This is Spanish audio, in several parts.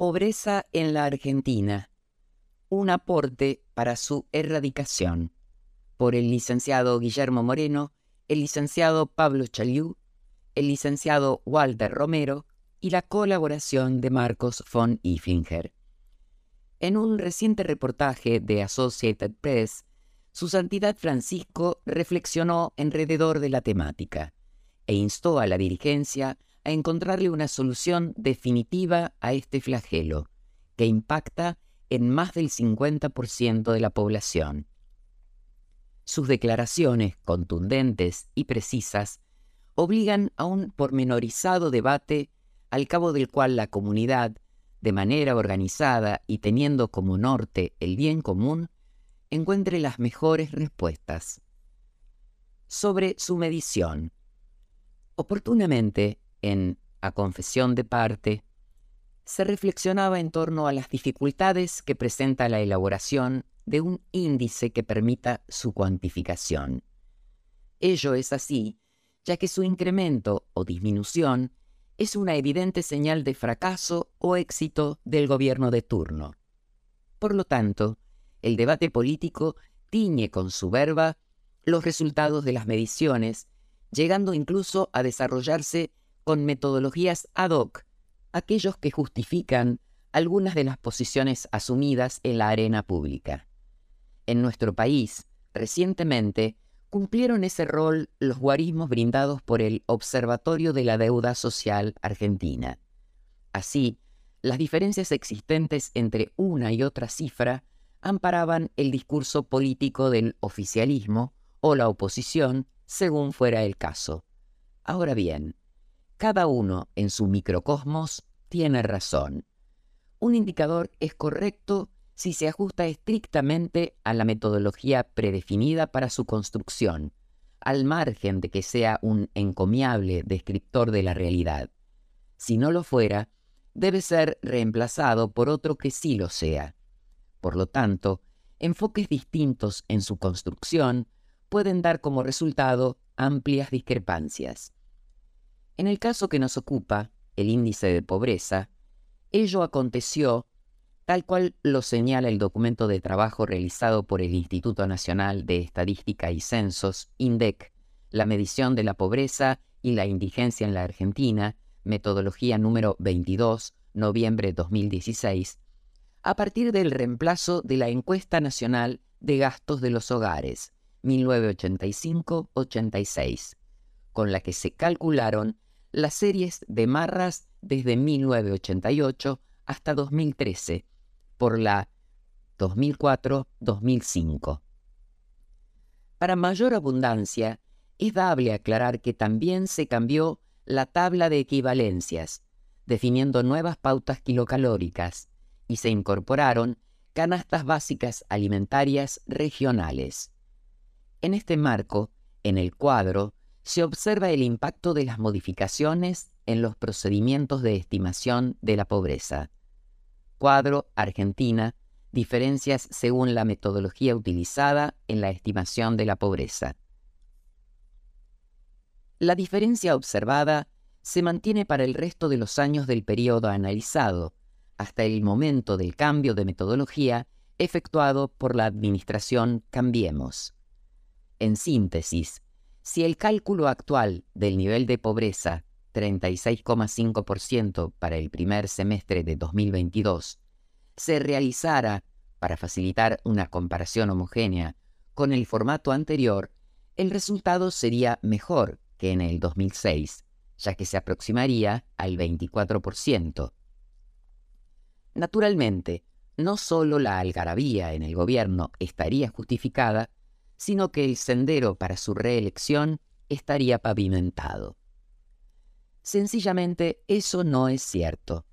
Pobreza en la Argentina. Un aporte para su erradicación. Por el licenciado Guillermo Moreno, el licenciado Pablo Chaliú, el licenciado Walter Romero y la colaboración de Marcos von Iflinger. En un reciente reportaje de Associated Press, su Santidad Francisco reflexionó alrededor de la temática e instó a la dirigencia a encontrarle una solución definitiva a este flagelo, que impacta en más del 50% de la población. Sus declaraciones contundentes y precisas obligan a un pormenorizado debate al cabo del cual la comunidad, de manera organizada y teniendo como norte el bien común, encuentre las mejores respuestas. Sobre su medición. Oportunamente, en A Confesión de Parte, se reflexionaba en torno a las dificultades que presenta la elaboración de un índice que permita su cuantificación. Ello es así, ya que su incremento o disminución es una evidente señal de fracaso o éxito del gobierno de turno. Por lo tanto, el debate político tiñe con su verba los resultados de las mediciones, llegando incluso a desarrollarse con metodologías ad hoc, aquellos que justifican algunas de las posiciones asumidas en la arena pública. En nuestro país, recientemente, cumplieron ese rol los guarismos brindados por el Observatorio de la Deuda Social Argentina. Así, las diferencias existentes entre una y otra cifra amparaban el discurso político del oficialismo o la oposición, según fuera el caso. Ahora bien, cada uno en su microcosmos tiene razón. Un indicador es correcto si se ajusta estrictamente a la metodología predefinida para su construcción, al margen de que sea un encomiable descriptor de la realidad. Si no lo fuera, debe ser reemplazado por otro que sí lo sea. Por lo tanto, enfoques distintos en su construcción pueden dar como resultado amplias discrepancias. En el caso que nos ocupa, el índice de pobreza, ello aconteció tal cual lo señala el documento de trabajo realizado por el Instituto Nacional de Estadística y Censos, INDEC, la medición de la pobreza y la indigencia en la Argentina, metodología número 22, noviembre 2016, a partir del reemplazo de la Encuesta Nacional de Gastos de los Hogares, 1985-86, con la que se calcularon las series de Marras desde 1988 hasta 2013 por la 2004-2005. Para mayor abundancia, es dable aclarar que también se cambió la tabla de equivalencias, definiendo nuevas pautas kilocalóricas, y se incorporaron canastas básicas alimentarias regionales. En este marco, en el cuadro, se observa el impacto de las modificaciones en los procedimientos de estimación de la pobreza. Cuadro Argentina, diferencias según la metodología utilizada en la estimación de la pobreza. La diferencia observada se mantiene para el resto de los años del periodo analizado, hasta el momento del cambio de metodología efectuado por la Administración Cambiemos. En síntesis, si el cálculo actual del nivel de pobreza, 36,5% para el primer semestre de 2022, se realizara para facilitar una comparación homogénea con el formato anterior, el resultado sería mejor que en el 2006, ya que se aproximaría al 24%. Naturalmente, no solo la algarabía en el gobierno estaría justificada, sino que el sendero para su reelección estaría pavimentado. Sencillamente eso no es cierto.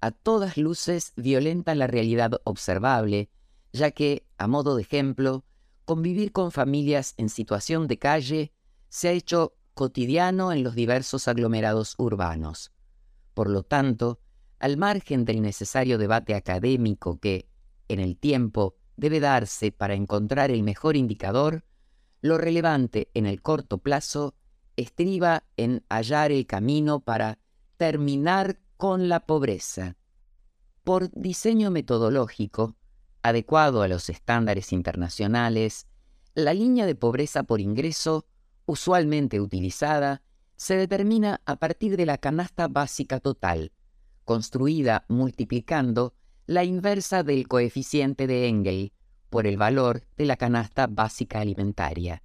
A todas luces violenta la realidad observable, ya que, a modo de ejemplo, convivir con familias en situación de calle se ha hecho cotidiano en los diversos aglomerados urbanos. Por lo tanto, al margen del necesario debate académico que, en el tiempo, debe darse para encontrar el mejor indicador, lo relevante en el corto plazo estriba en hallar el camino para terminar con la pobreza. Por diseño metodológico, adecuado a los estándares internacionales, la línea de pobreza por ingreso, usualmente utilizada, se determina a partir de la canasta básica total, construida multiplicando la inversa del coeficiente de Engel por el valor de la canasta básica alimentaria.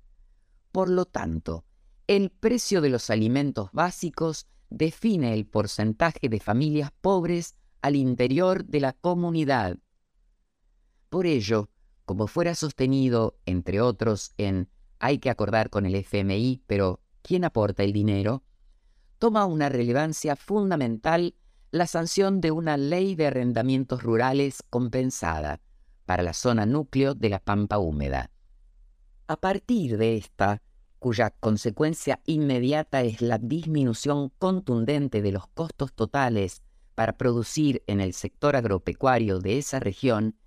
Por lo tanto, el precio de los alimentos básicos define el porcentaje de familias pobres al interior de la comunidad. Por ello, como fuera sostenido, entre otros, en hay que acordar con el FMI, pero ¿quién aporta el dinero? toma una relevancia fundamental la sanción de una ley de arrendamientos rurales compensada para la zona núcleo de la pampa húmeda. A partir de esta, cuya consecuencia inmediata es la disminución contundente de los costos totales para producir en el sector agropecuario de esa región,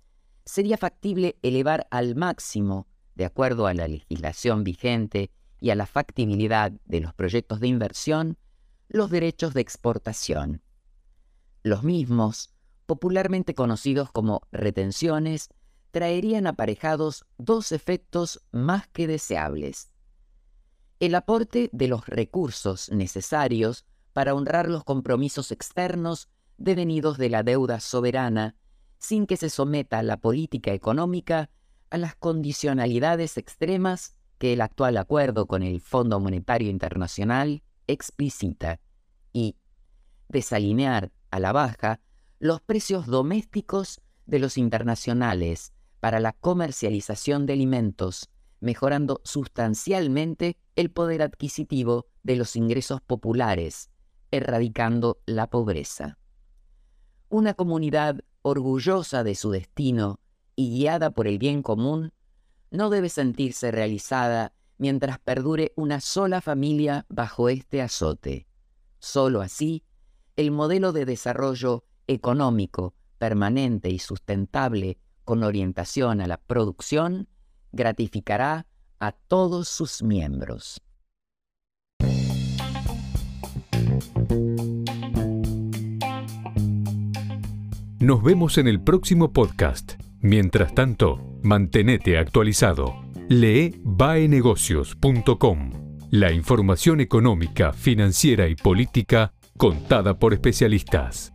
sería factible elevar al máximo, de acuerdo a la legislación vigente y a la factibilidad de los proyectos de inversión, los derechos de exportación. Los mismos, popularmente conocidos como retenciones, traerían aparejados dos efectos más que deseables. El aporte de los recursos necesarios para honrar los compromisos externos devenidos de la deuda soberana, sin que se someta la política económica a las condicionalidades extremas que el actual acuerdo con el Fondo Monetario Internacional explicita y desalinear a la baja los precios domésticos de los internacionales para la comercialización de alimentos, mejorando sustancialmente el poder adquisitivo de los ingresos populares, erradicando la pobreza. Una comunidad orgullosa de su destino y guiada por el bien común no debe sentirse realizada mientras perdure una sola familia bajo este azote. Solo así el modelo de desarrollo económico permanente y sustentable con orientación a la producción gratificará a todos sus miembros. Nos vemos en el próximo podcast. Mientras tanto, mantenete actualizado. Lee baenegocios.com. La información económica, financiera y política contada por especialistas.